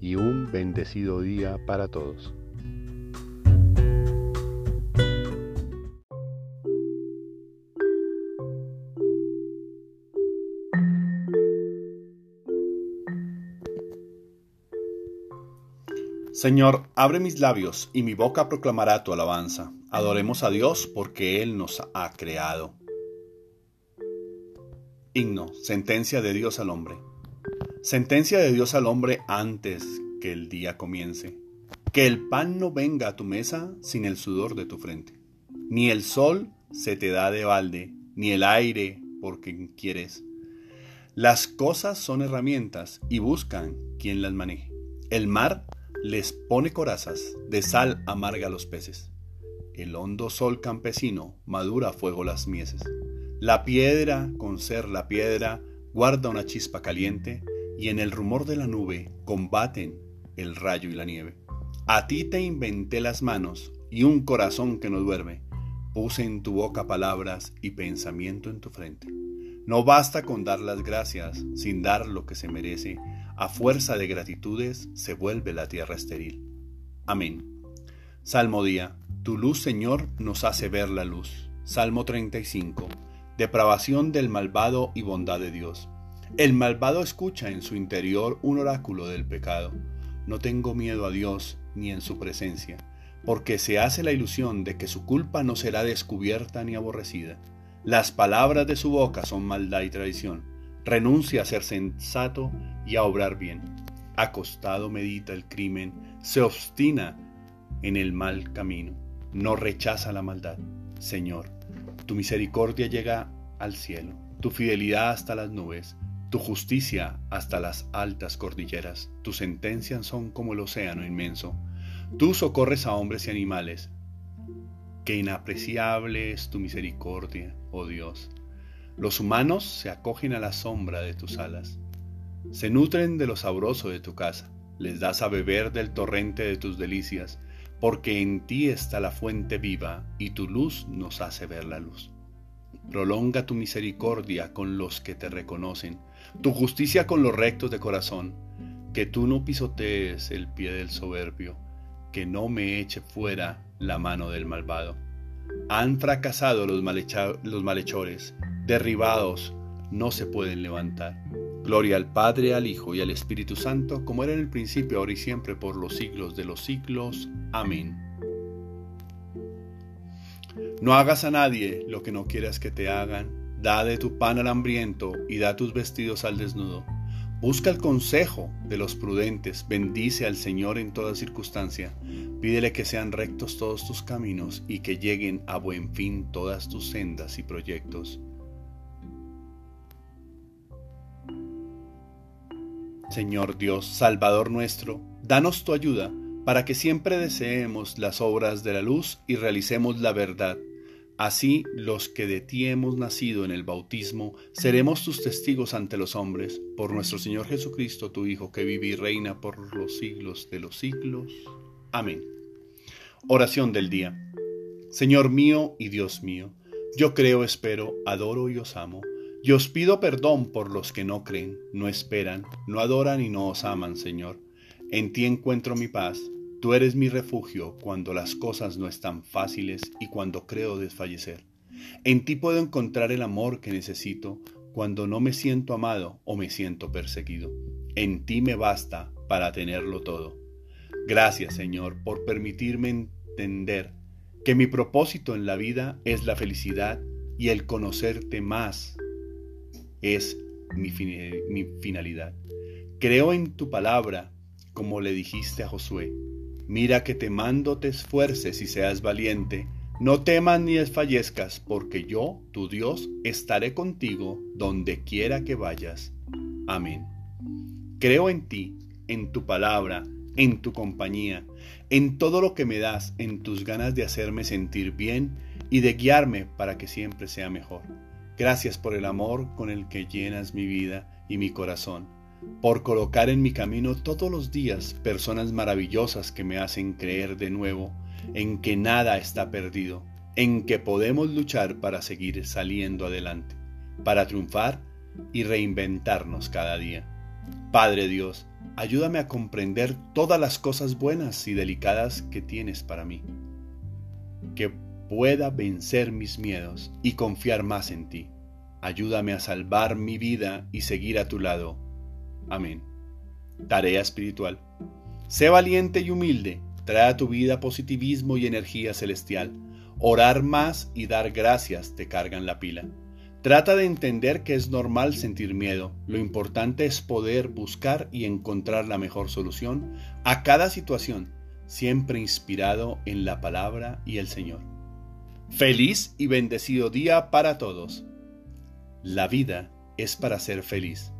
y un bendecido día para todos. Señor, abre mis labios y mi boca proclamará tu alabanza. Adoremos a Dios porque Él nos ha creado. Himno, sentencia de Dios al hombre. Sentencia de Dios al hombre antes que el día comience. Que el pan no venga a tu mesa sin el sudor de tu frente. Ni el sol se te da de balde, ni el aire por quien quieres. Las cosas son herramientas y buscan quien las maneje. El mar les pone corazas, de sal amarga a los peces. El hondo sol campesino madura a fuego las mieses. La piedra, con ser la piedra, guarda una chispa caliente, y en el rumor de la nube combaten el rayo y la nieve. A ti te inventé las manos y un corazón que no duerme. Puse en tu boca palabras y pensamiento en tu frente. No basta con dar las gracias sin dar lo que se merece a fuerza de gratitudes se vuelve la tierra estéril. Amén. Salmo día. Tu luz, Señor, nos hace ver la luz. Salmo 35. Depravación del malvado y bondad de Dios. El malvado escucha en su interior un oráculo del pecado. No tengo miedo a Dios ni en su presencia, porque se hace la ilusión de que su culpa no será descubierta ni aborrecida. Las palabras de su boca son maldad y traición renuncia a ser sensato y a obrar bien. Acostado medita el crimen, se obstina en el mal camino, no rechaza la maldad. Señor, tu misericordia llega al cielo, tu fidelidad hasta las nubes, tu justicia hasta las altas cordilleras, tus sentencias son como el océano inmenso. Tú socorres a hombres y animales. Qué inapreciable es tu misericordia, oh Dios. Los humanos se acogen a la sombra de tus alas, se nutren de lo sabroso de tu casa, les das a beber del torrente de tus delicias, porque en ti está la fuente viva y tu luz nos hace ver la luz. Prolonga tu misericordia con los que te reconocen, tu justicia con los rectos de corazón, que tú no pisotees el pie del soberbio, que no me eche fuera la mano del malvado. Han fracasado los, los malhechores, derribados, no se pueden levantar. Gloria al Padre, al Hijo y al Espíritu Santo, como era en el principio, ahora y siempre, por los siglos de los siglos. Amén. No hagas a nadie lo que no quieras que te hagan. Da de tu pan al hambriento y da tus vestidos al desnudo. Busca el consejo de los prudentes, bendice al Señor en toda circunstancia. Pídele que sean rectos todos tus caminos y que lleguen a buen fin todas tus sendas y proyectos. Señor Dios, Salvador nuestro, danos tu ayuda para que siempre deseemos las obras de la luz y realicemos la verdad. Así los que de ti hemos nacido en el bautismo seremos tus testigos ante los hombres, por nuestro Señor Jesucristo, tu Hijo, que vive y reina por los siglos de los siglos. Amén. Oración del día. Señor mío y Dios mío, yo creo, espero, adoro y os amo. Y os pido perdón por los que no creen, no esperan, no adoran y no os aman, Señor. En ti encuentro mi paz. Tú eres mi refugio cuando las cosas no están fáciles y cuando creo desfallecer. En ti puedo encontrar el amor que necesito cuando no me siento amado o me siento perseguido. En ti me basta para tenerlo todo. Gracias, Señor, por permitirme entender que mi propósito en la vida es la felicidad y el conocerte más es mi, finalidad. Creo en tu palabra, como le dijiste a Josué. Mira que te mando te esfuerces y seas valiente. No temas ni desfallezcas, porque yo, tu Dios, estaré contigo donde quiera que vayas. Amén. Creo en ti, en tu palabra, en tu compañía, en todo lo que me das, en tus ganas de hacerme sentir bien y de guiarme para que siempre sea mejor. Gracias por el amor con el que llenas mi vida y mi corazón por colocar en mi camino todos los días personas maravillosas que me hacen creer de nuevo en que nada está perdido, en que podemos luchar para seguir saliendo adelante, para triunfar y reinventarnos cada día. Padre Dios, ayúdame a comprender todas las cosas buenas y delicadas que tienes para mí, que pueda vencer mis miedos y confiar más en ti. Ayúdame a salvar mi vida y seguir a tu lado Amén. Tarea espiritual. Sé valiente y humilde. Trae a tu vida positivismo y energía celestial. Orar más y dar gracias te cargan la pila. Trata de entender que es normal sentir miedo. Lo importante es poder buscar y encontrar la mejor solución a cada situación, siempre inspirado en la palabra y el Señor. Feliz y bendecido día para todos. La vida es para ser feliz.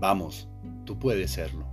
Vamos, tú puedes serlo.